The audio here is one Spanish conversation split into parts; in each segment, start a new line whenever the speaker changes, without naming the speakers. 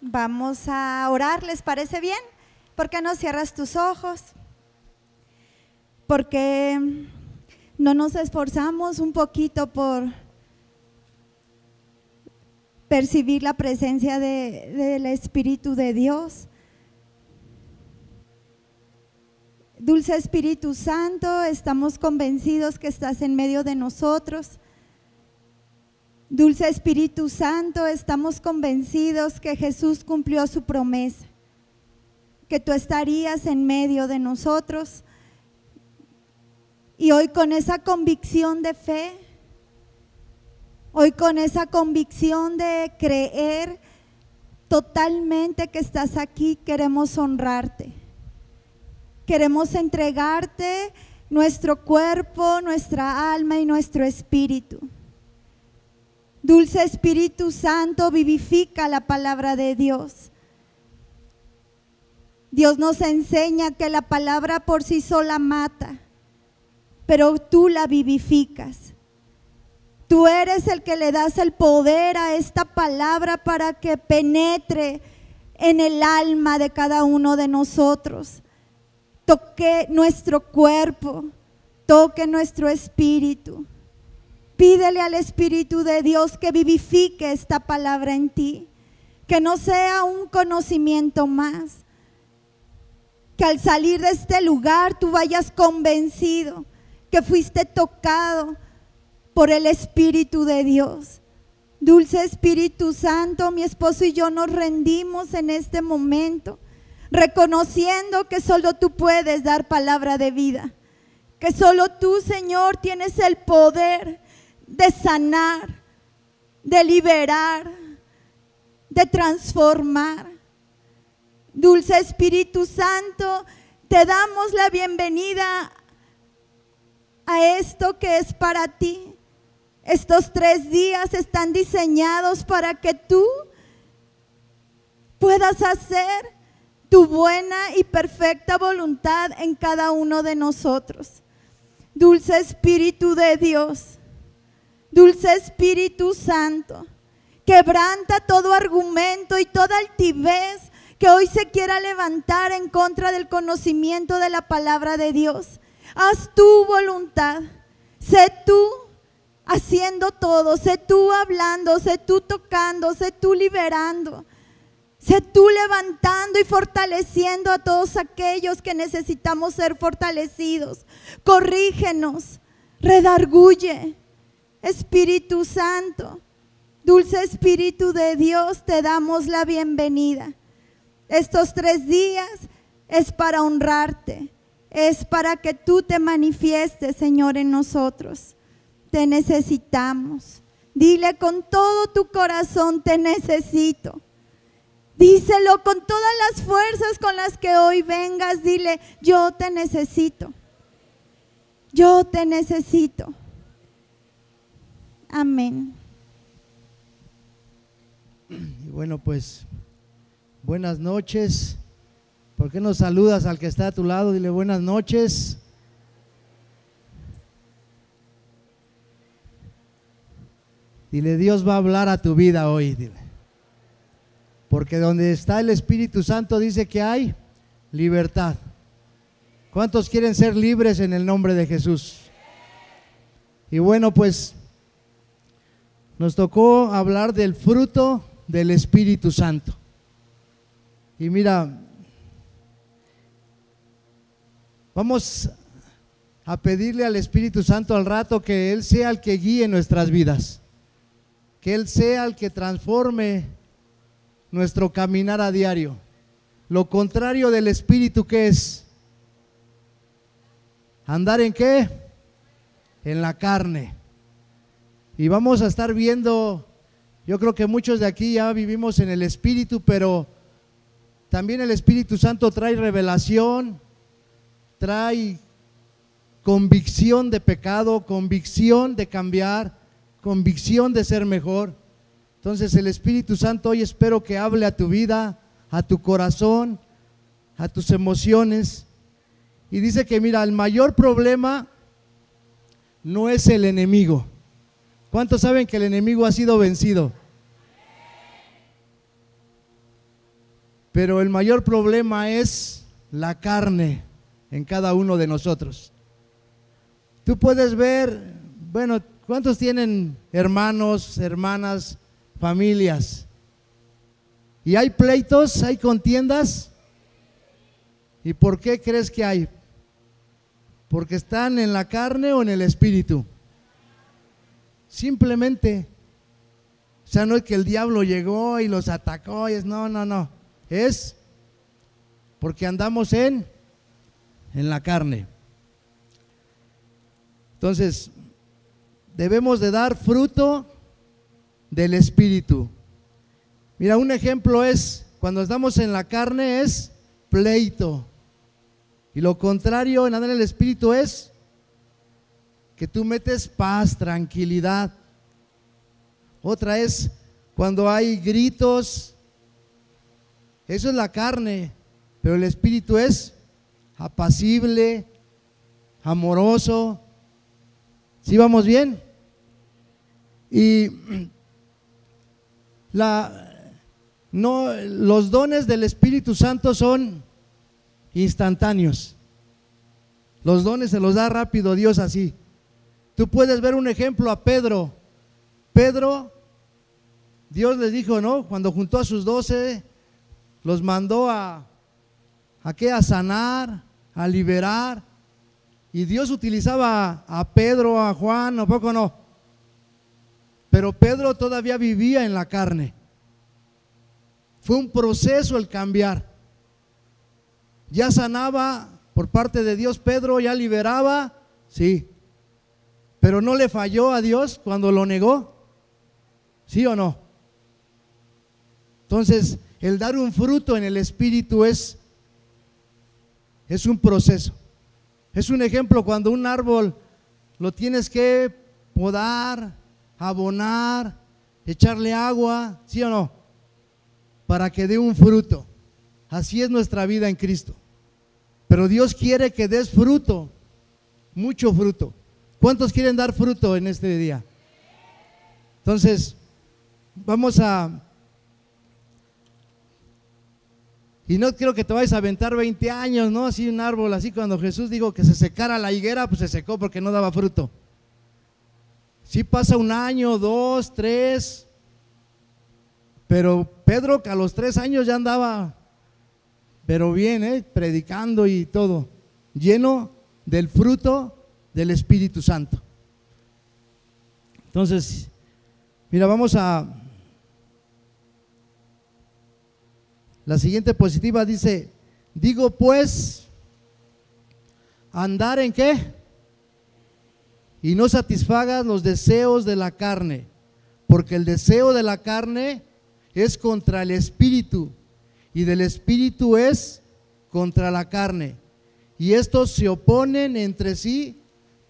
Vamos a orar, ¿les parece bien? ¿Por qué no cierras tus ojos? Porque no nos esforzamos un poquito por percibir la presencia del Espíritu de Dios. Dulce Espíritu Santo, estamos convencidos que estás en medio de nosotros. Dulce Espíritu Santo, estamos convencidos que Jesús cumplió su promesa, que tú estarías en medio de nosotros. Y hoy con esa convicción de fe, hoy con esa convicción de creer totalmente que estás aquí, queremos honrarte. Queremos entregarte nuestro cuerpo, nuestra alma y nuestro espíritu. Dulce Espíritu Santo, vivifica la palabra de Dios. Dios nos enseña que la palabra por sí sola mata, pero tú la vivificas. Tú eres el que le das el poder a esta palabra para que penetre en el alma de cada uno de nosotros. Toque nuestro cuerpo, toque nuestro espíritu. Pídele al Espíritu de Dios que vivifique esta palabra en ti, que no sea un conocimiento más, que al salir de este lugar tú vayas convencido que fuiste tocado por el Espíritu de Dios. Dulce Espíritu Santo, mi esposo y yo nos rendimos en este momento, reconociendo que solo tú puedes dar palabra de vida, que solo tú, Señor, tienes el poder de sanar, de liberar, de transformar. Dulce Espíritu Santo, te damos la bienvenida a esto que es para ti. Estos tres días están diseñados para que tú puedas hacer tu buena y perfecta voluntad en cada uno de nosotros. Dulce Espíritu de Dios, Dulce Espíritu Santo, quebranta todo argumento y toda altivez que hoy se quiera levantar en contra del conocimiento de la palabra de Dios. Haz tu voluntad. Sé tú haciendo todo. Sé tú hablando. Sé tú tocando. Sé tú liberando. Sé tú levantando y fortaleciendo a todos aquellos que necesitamos ser fortalecidos. Corrígenos. Redarguye. Espíritu Santo, dulce Espíritu de Dios, te damos la bienvenida. Estos tres días es para honrarte, es para que tú te manifiestes, Señor, en nosotros. Te necesitamos. Dile con todo tu corazón, te necesito. Díselo con todas las fuerzas con las que hoy vengas. Dile, yo te necesito. Yo te necesito. Amén.
Y bueno, pues buenas noches. ¿Por qué no saludas al que está a tu lado? Dile buenas noches. Dile, Dios va a hablar a tu vida hoy. Dile. Porque donde está el Espíritu Santo dice que hay libertad. ¿Cuántos quieren ser libres en el nombre de Jesús? Y bueno, pues nos tocó hablar del fruto del Espíritu Santo. Y mira, vamos a pedirle al Espíritu Santo al rato que Él sea el que guíe nuestras vidas, que Él sea el que transforme nuestro caminar a diario. Lo contrario del Espíritu que es andar en qué? En la carne. Y vamos a estar viendo, yo creo que muchos de aquí ya vivimos en el Espíritu, pero también el Espíritu Santo trae revelación, trae convicción de pecado, convicción de cambiar, convicción de ser mejor. Entonces el Espíritu Santo hoy espero que hable a tu vida, a tu corazón, a tus emociones. Y dice que mira, el mayor problema no es el enemigo. ¿Cuántos saben que el enemigo ha sido vencido? Pero el mayor problema es la carne en cada uno de nosotros. Tú puedes ver, bueno, ¿cuántos tienen hermanos, hermanas, familias? ¿Y hay pleitos, hay contiendas? ¿Y por qué crees que hay? ¿Porque están en la carne o en el espíritu? Simplemente. O sea, no es que el diablo llegó y los atacó, es no, no, no. Es porque andamos en en la carne. Entonces, debemos de dar fruto del espíritu. Mira, un ejemplo es cuando estamos en la carne es pleito. Y lo contrario en andar en el espíritu es que tú metes paz, tranquilidad. Otra es cuando hay gritos. Eso es la carne, pero el espíritu es apacible, amoroso. ¿Sí vamos bien? Y la, no, los dones del Espíritu Santo son instantáneos. Los dones se los da rápido Dios así. Tú puedes ver un ejemplo a Pedro. Pedro, Dios les dijo, ¿no? Cuando juntó a sus doce, los mandó a, ¿a qué? A sanar, a liberar. Y Dios utilizaba a Pedro, a Juan, ¿o poco no? Pero Pedro todavía vivía en la carne. Fue un proceso el cambiar. Ya sanaba por parte de Dios Pedro, ya liberaba, sí. Pero no le falló a Dios cuando lo negó. ¿Sí o no? Entonces, el dar un fruto en el Espíritu es es un proceso. Es un ejemplo cuando un árbol lo tienes que podar, abonar, echarle agua, ¿sí o no? Para que dé un fruto. Así es nuestra vida en Cristo. Pero Dios quiere que des fruto, mucho fruto. ¿Cuántos quieren dar fruto en este día? Entonces, vamos a Y no quiero que te vayas a aventar 20 años, ¿no? Así un árbol, así cuando Jesús dijo que se secara la higuera, pues se secó porque no daba fruto. Sí pasa un año, dos, tres. Pero Pedro que a los tres años ya andaba, pero bien, ¿eh? predicando y todo, lleno del fruto del Espíritu Santo. Entonces, mira, vamos a La siguiente positiva dice, digo pues, andar en qué? Y no satisfagas los deseos de la carne, porque el deseo de la carne es contra el espíritu y del espíritu es contra la carne. Y estos se oponen entre sí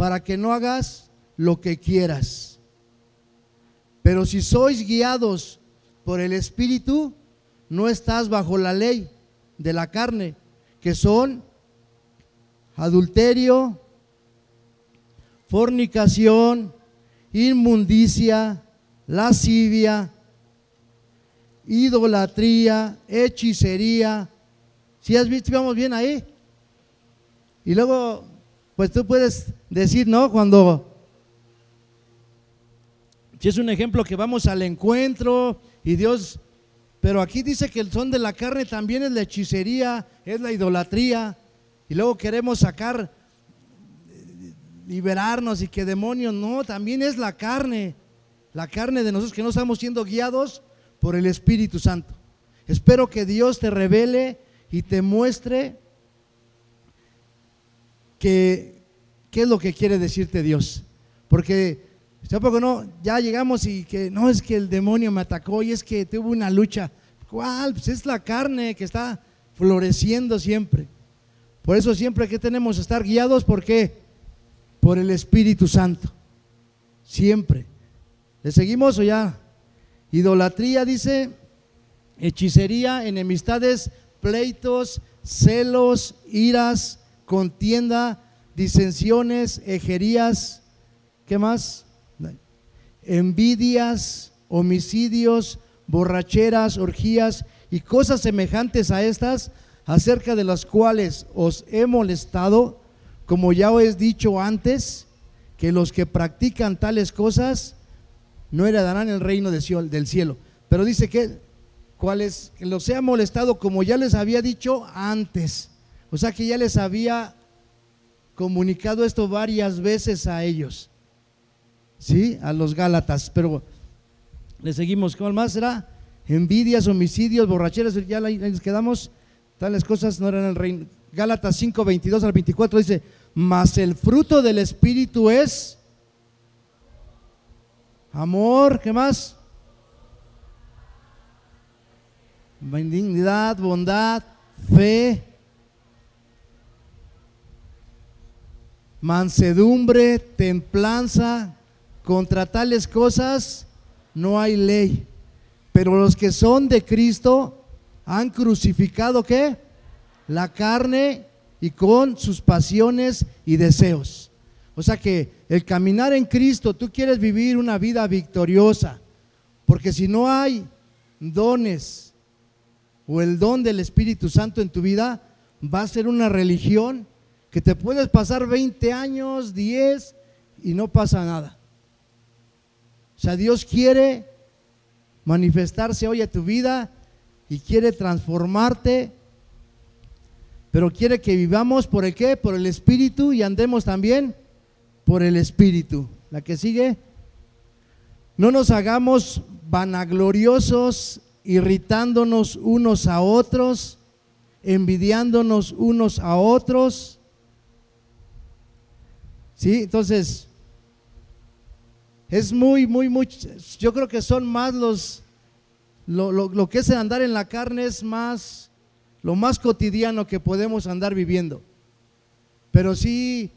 para que no hagas lo que quieras. Pero si sois guiados por el espíritu, no estás bajo la ley de la carne, que son adulterio, fornicación, inmundicia, lascivia, idolatría, hechicería. Si has visto, vamos bien ahí. Y luego, pues tú puedes decir, ¿no? Cuando, si es un ejemplo que vamos al encuentro y Dios pero aquí dice que el son de la carne también es la hechicería, es la idolatría. Y luego queremos sacar, liberarnos y que demonios, no, también es la carne. La carne de nosotros que no estamos siendo guiados por el Espíritu Santo. Espero que Dios te revele y te muestre que, qué es lo que quiere decirte Dios. Porque? Ya llegamos y que no es que el demonio me atacó y es que tuvo una lucha. ¿Cuál? Pues es la carne que está floreciendo siempre. Por eso siempre que tenemos que estar guiados, ¿por qué? Por el Espíritu Santo. Siempre. ¿Le seguimos o ya? Idolatría dice, hechicería, enemistades, pleitos, celos, iras, contienda, disensiones, ejerías, ¿qué más? envidias, homicidios, borracheras, orgías y cosas semejantes a estas, acerca de las cuales os he molestado, como ya os he dicho antes, que los que practican tales cosas no heredarán el reino del cielo. Pero dice que cuales los he molestado, como ya les había dicho antes. O sea que ya les había comunicado esto varias veces a ellos. ¿Sí? A los Gálatas. Pero le seguimos. ¿Cuál más será? Envidias, homicidios, borracheras. Ya les quedamos. Tales cosas no eran el reino. Gálatas 5, 22 al 24 dice: Mas el fruto del Espíritu es amor. ¿Qué más? Benignidad, bondad, fe, mansedumbre, templanza, contra tales cosas no hay ley. Pero los que son de Cristo han crucificado qué? La carne y con sus pasiones y deseos. O sea que el caminar en Cristo, tú quieres vivir una vida victoriosa, porque si no hay dones o el don del Espíritu Santo en tu vida, va a ser una religión que te puedes pasar 20 años, 10 y no pasa nada. O sea, Dios quiere manifestarse hoy a tu vida y quiere transformarte, pero quiere que vivamos por el qué? Por el Espíritu y andemos también por el Espíritu. La que sigue, no nos hagamos vanagloriosos, irritándonos unos a otros, envidiándonos unos a otros ¿Sí? Entonces, es muy, muy, muy, yo creo que son más los, lo, lo, que es andar en la carne es más, lo más cotidiano que podemos andar viviendo. Pero sí,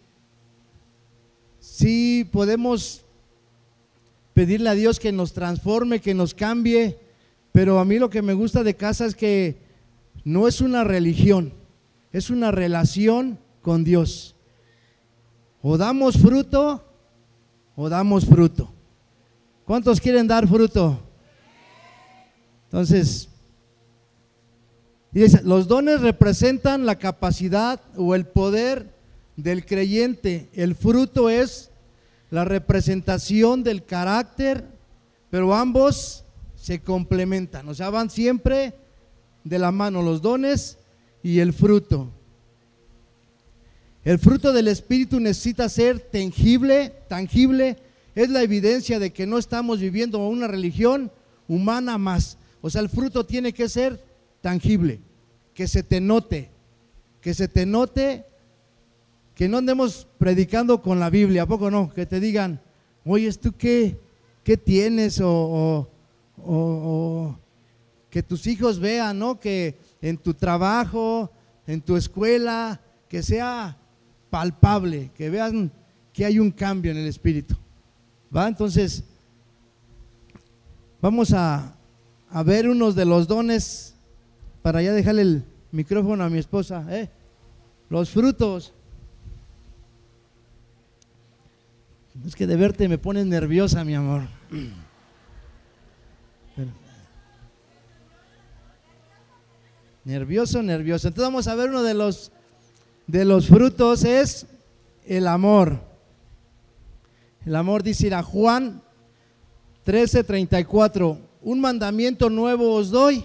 sí podemos pedirle a Dios que nos transforme, que nos cambie, pero a mí lo que me gusta de casa es que no es una religión, es una relación con Dios. O damos fruto o damos fruto. ¿Cuántos quieren dar fruto? Entonces, los dones representan la capacidad o el poder del creyente. El fruto es la representación del carácter, pero ambos se complementan. O sea, van siempre de la mano los dones y el fruto. El fruto del Espíritu necesita ser tangible, tangible. Es la evidencia de que no estamos viviendo una religión humana más. O sea, el fruto tiene que ser tangible, que se te note, que se te note, que no andemos predicando con la Biblia, ¿a poco no? Que te digan, oye, ¿tú qué, qué tienes? O, o que tus hijos vean, ¿no? Que en tu trabajo, en tu escuela, que sea palpable, que vean que hay un cambio en el espíritu. ¿Va? Entonces, vamos a, a ver unos de los dones para ya dejarle el micrófono a mi esposa. ¿eh? Los frutos. Es que de verte me pones nerviosa, mi amor. Nervioso, nervioso. Entonces vamos a ver uno de los de los frutos es el amor. El amor dice a Juan 13:34, un mandamiento nuevo os doy,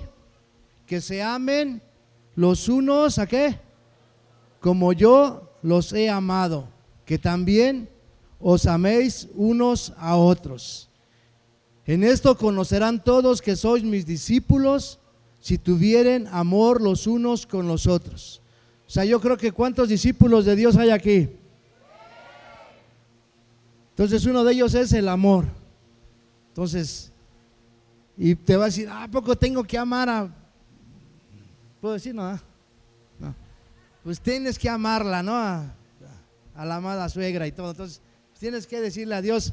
que se amen los unos a qué? Como yo los he amado, que también os améis unos a otros. En esto conocerán todos que sois mis discípulos si tuvieren amor los unos con los otros. O sea, yo creo que cuántos discípulos de Dios hay aquí. Entonces uno de ellos es el amor. Entonces, y te va a decir, ¿a poco tengo que amar a... ¿Puedo decir no? No. Pues tienes que amarla, ¿no? A, a la amada suegra y todo. Entonces, tienes que decirle a Dios,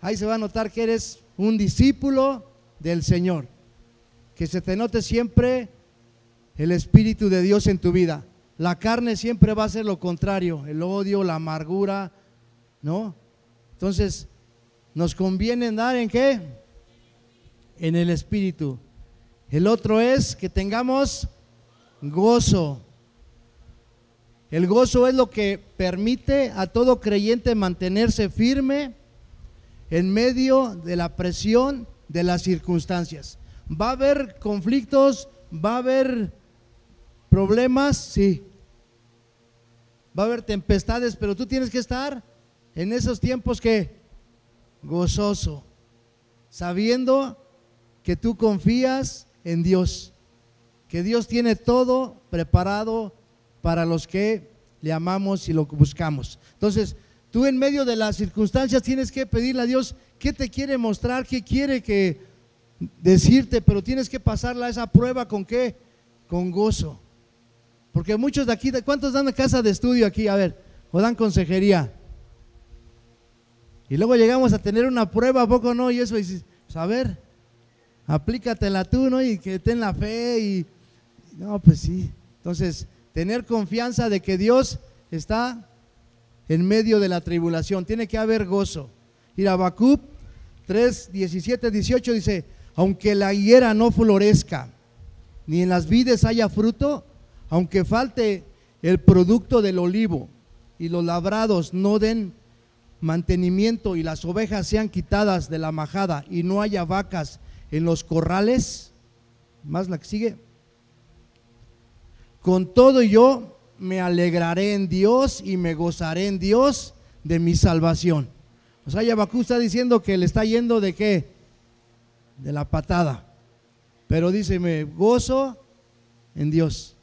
ahí se va a notar que eres un discípulo del Señor. Que se te note siempre el Espíritu de Dios en tu vida. La carne siempre va a ser lo contrario, el odio, la amargura, ¿no? Entonces, nos conviene andar en qué? en el Espíritu. El otro es que tengamos gozo. El gozo es lo que permite a todo creyente mantenerse firme en medio de la presión de las circunstancias. ¿Va a haber conflictos? ¿Va a haber problemas? Sí. Va a haber tempestades, pero tú tienes que estar en esos tiempos que gozoso, sabiendo que tú confías en Dios, que Dios tiene todo preparado para los que le amamos y lo buscamos. Entonces, tú en medio de las circunstancias tienes que pedirle a Dios qué te quiere mostrar, qué quiere que decirte, pero tienes que pasarla esa prueba con qué? Con gozo. Porque muchos de aquí, ¿cuántos dan casa de estudio aquí? A ver, o dan consejería. Y luego llegamos a tener una prueba, ¿a poco no? Y eso, dices, pues a ver, aplícatela tú, ¿no? Y que ten la fe y... No, pues sí. Entonces, tener confianza de que Dios está en medio de la tribulación. Tiene que haber gozo. Y Habacuc 3, 17, 18 dice, aunque la higuera no florezca, ni en las vides haya fruto, aunque falte el producto del olivo y los labrados no den mantenimiento y las ovejas sean quitadas de la majada y no haya vacas en los corrales, más la que sigue, con todo yo me alegraré en Dios y me gozaré en Dios de mi salvación. O sea, Yabacú está diciendo que le está yendo de qué? De la patada. Pero dice, me gozo en Dios.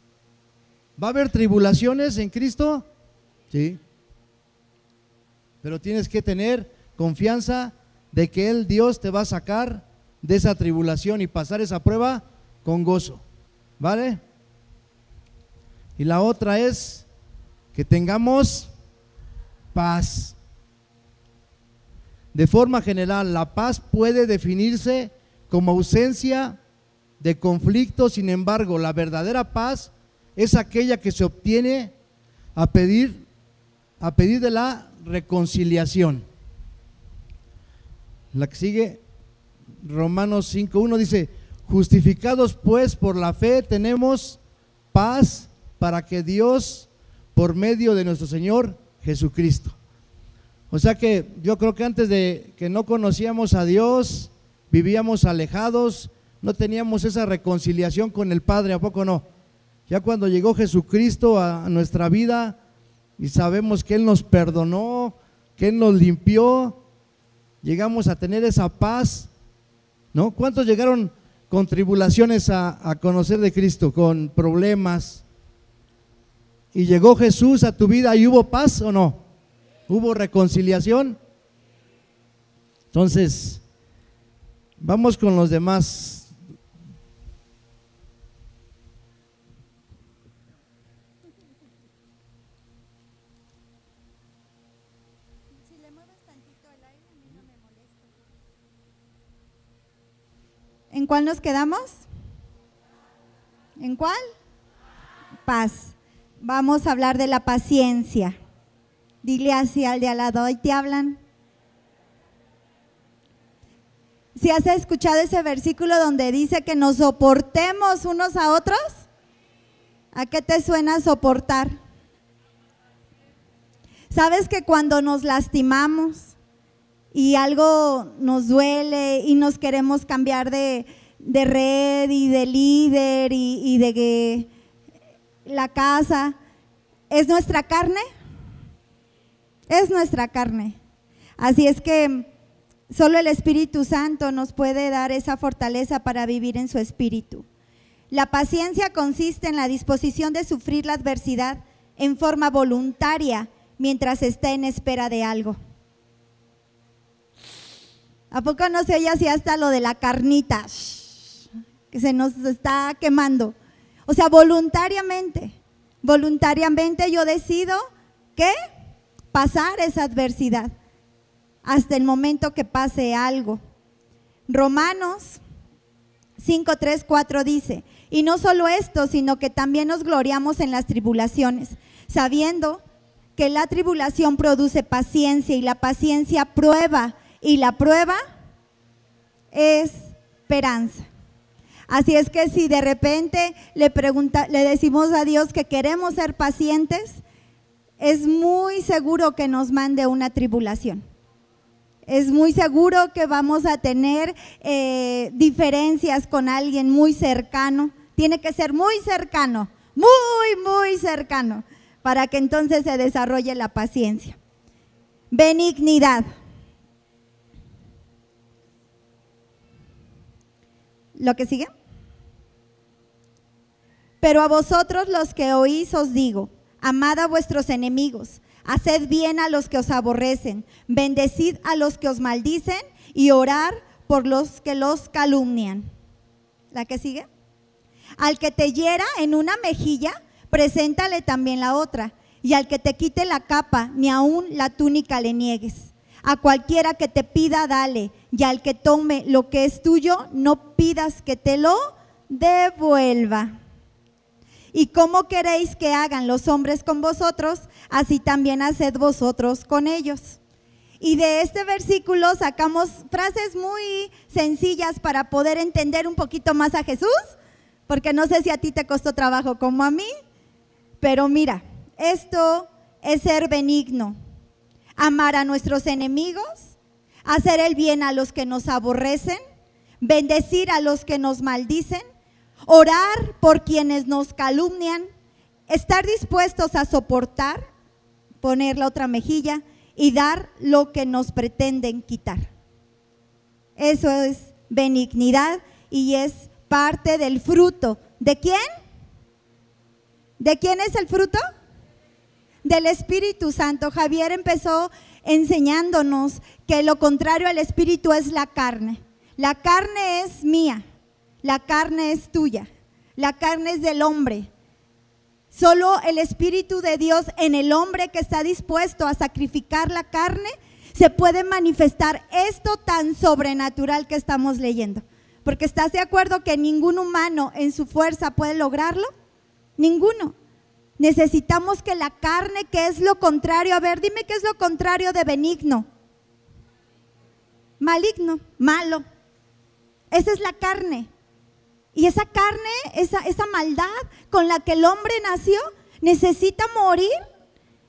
¿Va a haber tribulaciones en Cristo? Sí. Pero tienes que tener confianza de que Él, Dios, te va a sacar de esa tribulación y pasar esa prueba con gozo. ¿Vale? Y la otra es que tengamos paz. De forma general, la paz puede definirse como ausencia de conflicto, sin embargo, la verdadera paz es aquella que se obtiene a pedir, a pedir de la reconciliación. La que sigue, Romanos 5.1 dice, justificados pues por la fe tenemos paz para que Dios, por medio de nuestro Señor Jesucristo. O sea que yo creo que antes de que no conocíamos a Dios, vivíamos alejados, no teníamos esa reconciliación con el Padre, ¿a poco no? Ya cuando llegó Jesucristo a nuestra vida y sabemos que Él nos perdonó, que Él nos limpió, llegamos a tener esa paz, ¿no? ¿Cuántos llegaron con tribulaciones a, a conocer de Cristo, con problemas? Y llegó Jesús a tu vida y hubo paz o no? ¿Hubo reconciliación? Entonces, vamos con los demás
¿En cuál nos quedamos? ¿En cuál? Paz. Vamos a hablar de la paciencia. Dile así al de al lado, ¿y te hablan? Si has escuchado ese versículo donde dice que nos soportemos unos a otros, ¿a qué te suena soportar? ¿Sabes que cuando nos lastimamos, y algo nos duele y nos queremos cambiar de, red y de líder y, y de la casa, ¿es nuestra carne? Es nuestra carne. Así es que solo el Espíritu Santo nos puede dar esa fortaleza para vivir en su espíritu. La paciencia consiste en la disposición de sufrir la adversidad en forma voluntaria mientras está en espera de algo. ¿A poco no se oye así hasta lo de la carnita? Que se nos está quemando. O sea, voluntariamente, voluntariamente yo decido que pasar esa adversidad hasta el momento que pase algo. Romanos 5, 3, 4 dice, y no solo esto, sino que también nos gloriamos en las tribulaciones, sabiendo que la tribulación produce paciencia y la paciencia prueba y la prueba es esperanza. Así es que si de repente le, pregunta, le decimos a Dios que queremos ser pacientes, es muy seguro que nos mande una tribulación. Es muy seguro que vamos a tener eh, diferencias con alguien muy cercano. Tiene que ser muy cercano, muy, muy cercano, para que entonces se desarrolle la paciencia. Benignidad. ¿Lo que sigue? Pero a vosotros los que oís os digo, amad a vuestros enemigos, haced bien a los que os aborrecen, bendecid a los que os maldicen y orar por los que los calumnian. ¿La que sigue? Al que te hiera en una mejilla, preséntale también la otra. Y al que te quite la capa, ni aun la túnica le niegues. A cualquiera que te pida, dale. Y al que tome lo que es tuyo, no pidas que te lo devuelva. Y como queréis que hagan los hombres con vosotros, así también haced vosotros con ellos. Y de este versículo sacamos frases muy sencillas para poder entender un poquito más a Jesús, porque no sé si a ti te costó trabajo como a mí, pero mira, esto es ser benigno, amar a nuestros enemigos, hacer el bien a los que nos aborrecen, bendecir a los que nos maldicen, orar por quienes nos calumnian, estar dispuestos a soportar, poner la otra mejilla y dar lo que nos pretenden quitar. Eso es benignidad y es parte del fruto. ¿De quién? ¿De quién es el fruto? Del Espíritu Santo. Javier empezó enseñándonos que lo contrario al Espíritu es la carne. La carne es mía, la carne es tuya, la carne es del hombre. Solo el Espíritu de Dios en el hombre que está dispuesto a sacrificar la carne se puede manifestar esto tan sobrenatural que estamos leyendo. Porque estás de acuerdo que ningún humano en su fuerza puede lograrlo. Ninguno. Necesitamos que la carne, que es lo contrario, a ver, dime qué es lo contrario de benigno. Maligno, malo. Esa es la carne. Y esa carne, esa, esa maldad con la que el hombre nació, necesita morir,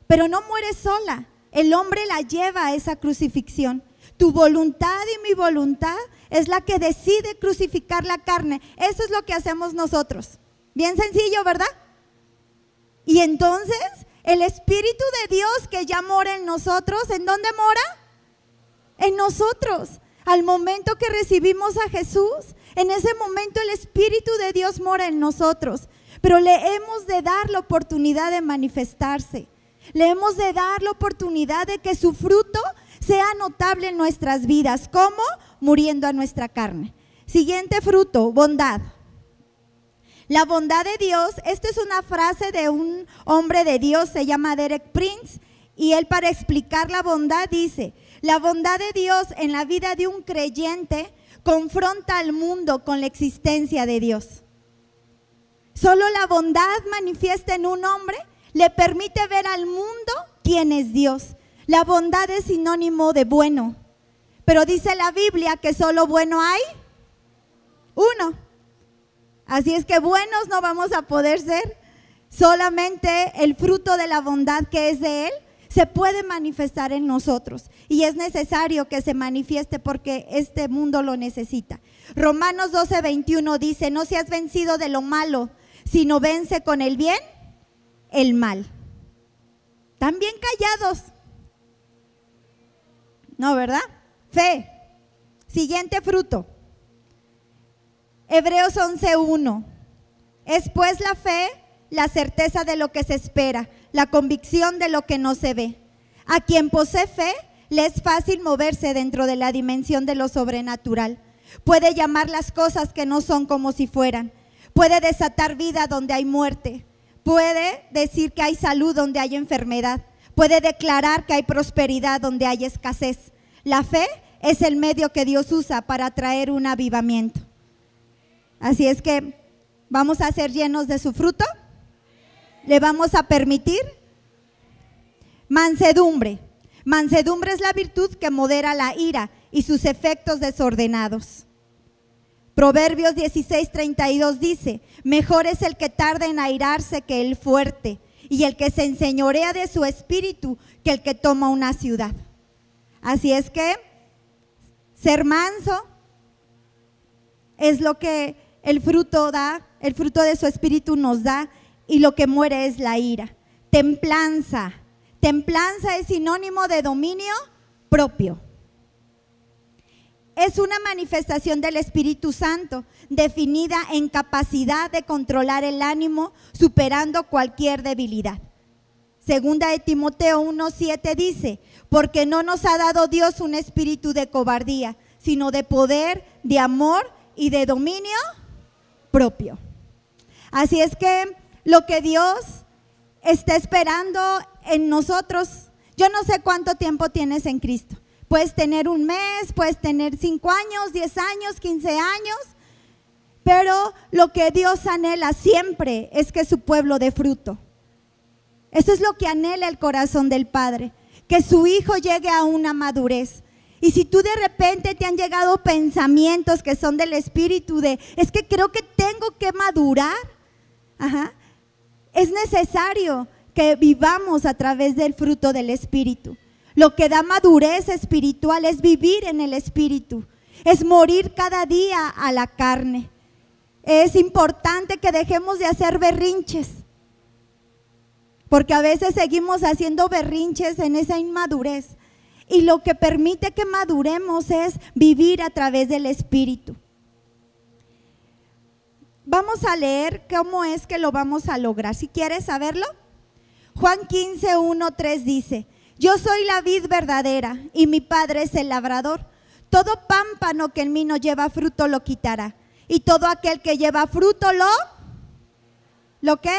pero no muere sola. El hombre la lleva a esa crucifixión. Tu voluntad y mi voluntad es la que decide crucificar la carne. Eso es lo que hacemos nosotros. Bien sencillo, ¿verdad? Y entonces el Espíritu de Dios que ya mora en nosotros, ¿en dónde mora? En nosotros. Al momento que recibimos a Jesús, en ese momento el Espíritu de Dios mora en nosotros. Pero le hemos de dar la oportunidad de manifestarse. Le hemos de dar la oportunidad de que su fruto sea notable en nuestras vidas. ¿Cómo? Muriendo a nuestra carne. Siguiente fruto, bondad. La bondad de Dios, esta es una frase de un hombre de Dios, se llama Derek Prince, y él para explicar la bondad dice, la bondad de Dios en la vida de un creyente confronta al mundo con la existencia de Dios. Solo la bondad manifiesta en un hombre le permite ver al mundo quién es Dios. La bondad es sinónimo de bueno, pero dice la Biblia que solo bueno hay uno. Así es que buenos no vamos a poder ser. Solamente el fruto de la bondad que es de Él se puede manifestar en nosotros. Y es necesario que se manifieste porque este mundo lo necesita. Romanos 12, 21 dice, no seas vencido de lo malo, sino vence con el bien el mal. También callados. No, ¿verdad? Fe. Siguiente fruto. Hebreos 11.1. Es pues la fe, la certeza de lo que se espera, la convicción de lo que no se ve. A quien posee fe, le es fácil moverse dentro de la dimensión de lo sobrenatural. Puede llamar las cosas que no son como si fueran. Puede desatar vida donde hay muerte. Puede decir que hay salud donde hay enfermedad. Puede declarar que hay prosperidad donde hay escasez. La fe es el medio que Dios usa para traer un avivamiento. Así es que vamos a ser llenos de su fruto. ¿Le vamos a permitir? Mansedumbre. Mansedumbre es la virtud que modera la ira y sus efectos desordenados. Proverbios 16, 32 dice, mejor es el que tarda en airarse que el fuerte, y el que se enseñorea de su espíritu que el que toma una ciudad. Así es que ser manso es lo que el fruto da, el fruto de su espíritu nos da, y lo que muere es la ira. Templanza. Templanza es sinónimo de dominio propio es una manifestación del Espíritu Santo, definida en capacidad de controlar el ánimo, superando cualquier debilidad. Segunda de Timoteo 1:7 dice, porque no nos ha dado Dios un espíritu de cobardía, sino de poder, de amor y de dominio propio. Así es que lo que Dios está esperando en nosotros, yo no sé cuánto tiempo tienes en Cristo. Puedes tener un mes, puedes tener cinco años, diez años, quince años, pero lo que Dios anhela siempre es que su pueblo dé fruto. Eso es lo que anhela el corazón del Padre, que su hijo llegue a una madurez. Y si tú de repente te han llegado pensamientos que son del espíritu de, es que creo que tengo que madurar, es necesario que vivamos a través del fruto del espíritu. Lo que da madurez espiritual es vivir en el espíritu, es morir cada día a la carne. Es importante que dejemos de hacer berrinches, porque a veces seguimos haciendo berrinches en esa inmadurez. Y lo que permite que maduremos es vivir a través del espíritu. Vamos a leer cómo es que lo vamos a lograr. Si quieres saberlo, Juan 15, 1, 3 dice, yo soy la vid verdadera y mi Padre es el labrador. Todo pámpano que en mí no lleva fruto lo quitará. Y todo aquel que lleva fruto lo, ¿lo qué?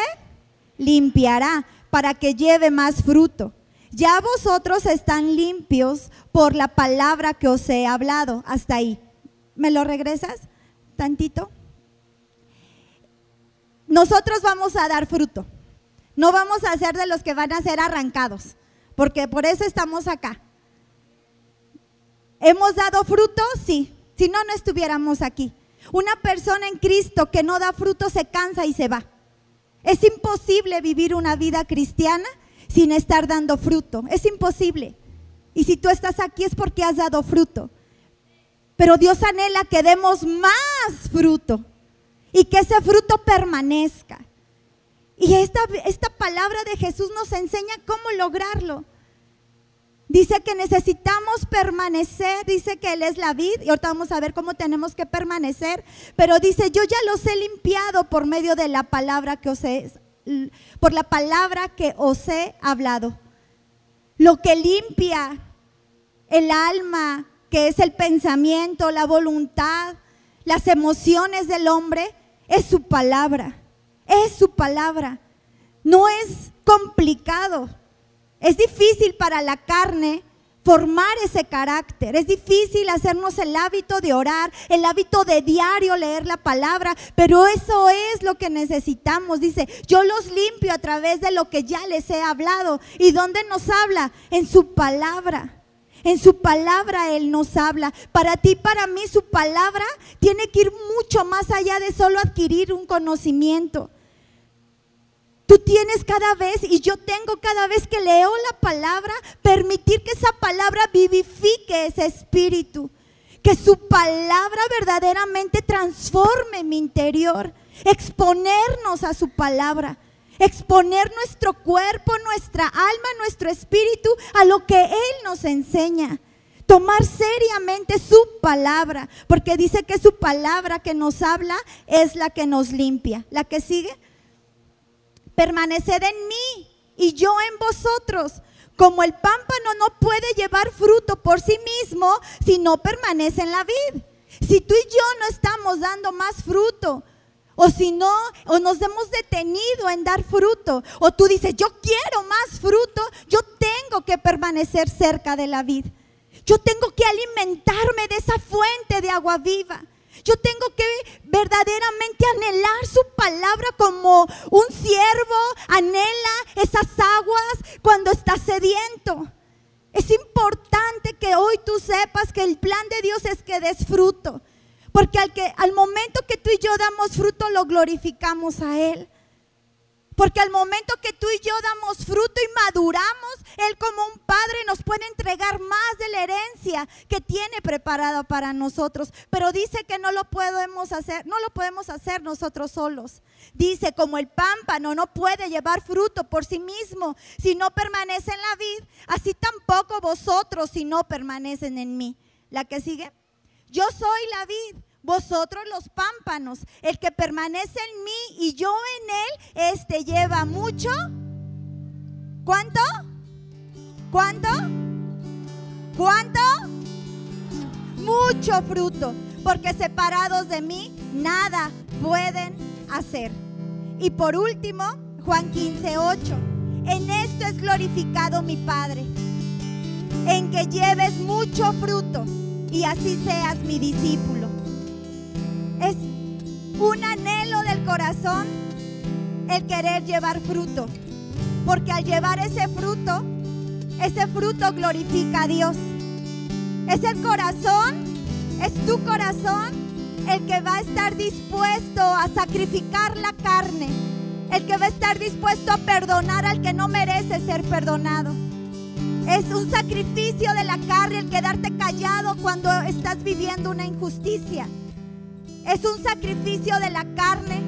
Limpiará para que lleve más fruto. Ya vosotros están limpios por la palabra que os he hablado. Hasta ahí. ¿Me lo regresas tantito? Nosotros vamos a dar fruto. No vamos a ser de los que van a ser arrancados porque por eso estamos acá. ¿Hemos dado fruto? Sí, si no, no estuviéramos aquí. Una persona en Cristo que no da fruto se cansa y se va. Es imposible vivir una vida cristiana sin estar dando fruto. Es imposible. Y si tú estás aquí es porque has dado fruto. Pero Dios anhela que demos más fruto y que ese fruto permanezca. Y esta, esta palabra de Jesús nos enseña cómo lograrlo. Dice que necesitamos permanecer, dice que Él es la vid, y ahorita vamos a ver cómo tenemos que permanecer, pero dice, yo ya los he limpiado por medio de la palabra que os he, por la palabra que os he hablado. Lo que limpia el alma, que es el pensamiento, la voluntad, las emociones del hombre, es su palabra es su palabra. No es complicado. Es difícil para la carne formar ese carácter. Es difícil hacernos el hábito de orar, el hábito de diario leer la palabra, pero eso es lo que necesitamos. Dice, yo los limpio a través de lo que ya les he hablado. ¿Y dónde nos habla? En su palabra. En su palabra Él nos habla. Para ti, para mí, su palabra tiene que ir mucho más allá de solo adquirir un conocimiento. Tú tienes cada vez, y yo tengo cada vez que leo la palabra, permitir que esa palabra vivifique ese espíritu. Que su palabra verdaderamente transforme mi interior. Exponernos a su palabra. Exponer nuestro cuerpo, nuestra alma, nuestro espíritu a lo que Él nos enseña tomar seriamente su palabra, porque dice que su palabra que nos habla es la que nos limpia. La que sigue, permaneced en mí y yo en vosotros. Como el pámpano no puede llevar fruto por sí mismo si no permanece en la vid. Si tú y yo no estamos dando más fruto, o si no, o nos hemos detenido en dar fruto, o tú dices, yo quiero más fruto, yo tengo que permanecer cerca de la vid. Yo tengo que alimentarme de esa fuente de agua viva. Yo tengo que verdaderamente anhelar su palabra como un siervo anhela esas aguas cuando está sediento. Es importante que hoy tú sepas que el plan de Dios es que des fruto. Porque al, que, al momento que tú y yo damos fruto, lo glorificamos a Él. Porque al momento que tú y yo damos fruto y maduramos, Él como un padre nos puede entregar más de la herencia que tiene preparada para nosotros. Pero dice que no lo podemos hacer, no lo podemos hacer nosotros solos. Dice, como el pámpano no puede llevar fruto por sí mismo si no permanece en la vid, así tampoco vosotros si no permanecen en mí. La que sigue. Yo soy la vid, vosotros los pámpanos. El que permanece en mí y yo en él, este lleva mucho. ¿Cuánto? ¿Cuánto? ¿Cuánto? Mucho fruto, porque separados de mí nada pueden hacer. Y por último, Juan 15, 8. En esto es glorificado mi Padre, en que lleves mucho fruto y así seas mi discípulo. Es un anhelo del corazón el querer llevar fruto, porque al llevar ese fruto, ese fruto glorifica a Dios. Es el corazón, es tu corazón el que va a estar dispuesto a sacrificar la carne, el que va a estar dispuesto a perdonar al que no merece ser perdonado. Es un sacrificio de la carne el quedarte callado cuando estás viviendo una injusticia. Es un sacrificio de la carne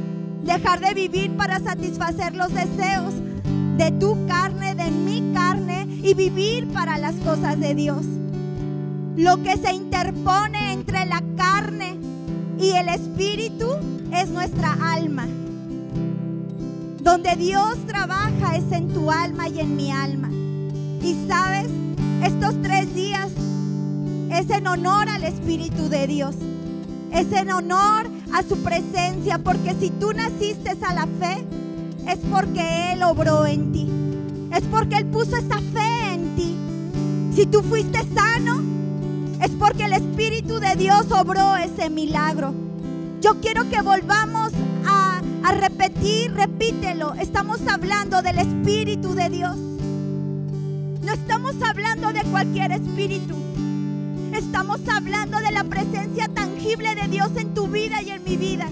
dejar de vivir para satisfacer los deseos de tu carne, de mi carne y vivir para las cosas de Dios. Lo que se interpone entre la carne y el espíritu es nuestra alma. Donde Dios trabaja es en tu alma y en mi alma. Y sabes, estos tres días es en honor al Espíritu de Dios. Es en honor a su presencia, porque si tú naciste a la fe, es porque Él obró en ti. Es porque Él puso esa fe en ti. Si tú fuiste sano, es porque el Espíritu de Dios obró ese milagro. Yo quiero que volvamos a, a repetir, repítelo. Estamos hablando del Espíritu de Dios. No estamos hablando de cualquier espíritu. Estamos hablando de la presencia tangible de Dios en tu vida y en mi vida.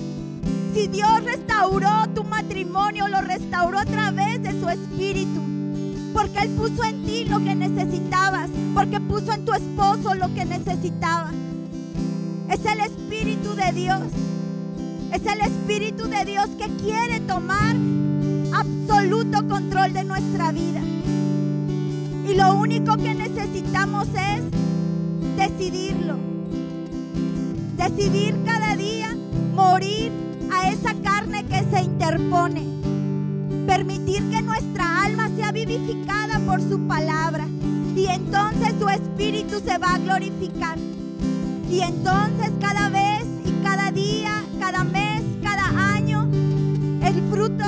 Si Dios restauró tu matrimonio, lo restauró a través de su espíritu. Porque Él puso en ti lo que necesitabas. Porque puso en tu esposo lo que necesitaba. Es el Espíritu de Dios. Es el Espíritu de Dios que quiere tomar absoluto control de nuestra vida. Y lo único que necesitamos es decidirlo. Decidir cada día morir a esa carne que se interpone. Permitir que nuestra alma sea vivificada por su palabra. Y entonces su espíritu se va a glorificar. Y entonces cada vez y cada día, cada mes, cada año, el fruto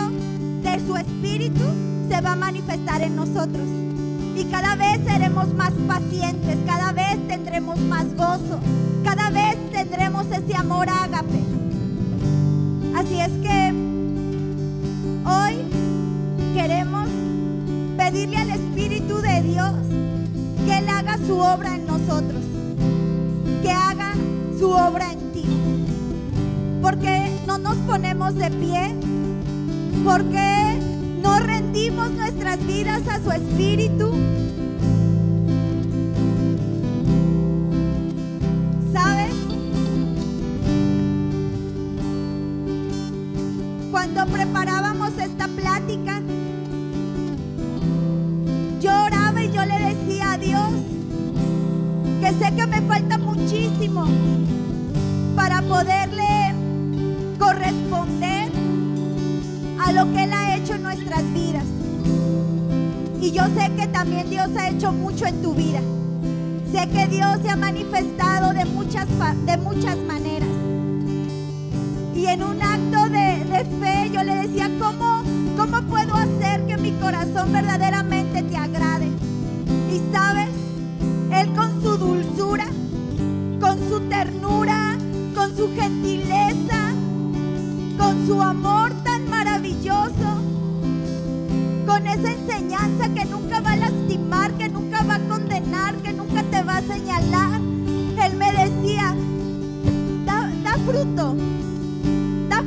de su espíritu se va a manifestar en nosotros. Y cada vez seremos más pacientes, cada vez tendremos más gozo, cada vez tendremos ese amor ágape. Así es que hoy queremos pedirle al Espíritu de Dios que Él haga su obra en nosotros, que haga su obra en ti. Porque no nos ponemos de pie, porque no rendimos nuestras vidas a su Espíritu. Ha hecho mucho en tu vida. Sé que Dios se ha manifestado de muchas, de muchas maneras. Y en un acto de, fe yo le decía, ¿cómo, ¿cómo puedo hacer que mi corazón verdaderamente te agrade? Y sabes, Él con su dulzura,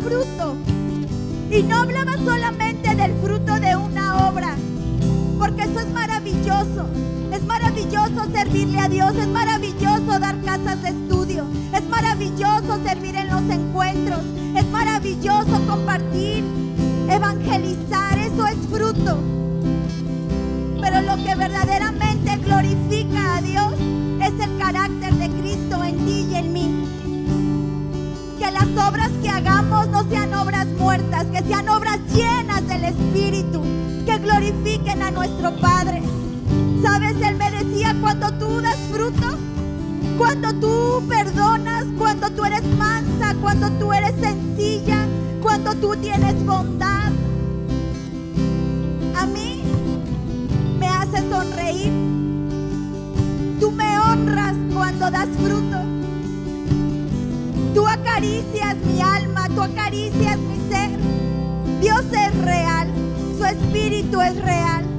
fruto. Y no hablaba solamente del fruto de una obra, porque eso es maravilloso. Es maravilloso servirle a Dios, es maravilloso dar casas de estudio, es maravilloso servir en los encuentros, es maravilloso compartir, evangelizar, eso es fruto. Pero lo que verdaderamente glorifica a Dios obras que hagamos no sean obras muertas, que sean obras llenas del Espíritu, que glorifiquen a nuestro Padre. ¿Sabes? Él me decía, cuando tú das fruto, cuando tú perdonas, cuando tú eres mansa, cuando tú eres sencilla, cuando tú tienes bondad, a mí me hace sonreír. Tú me honras cuando das fruto. Tú acaricias mi alma, tú acaricias mi ser. Dios es real, su espíritu es real.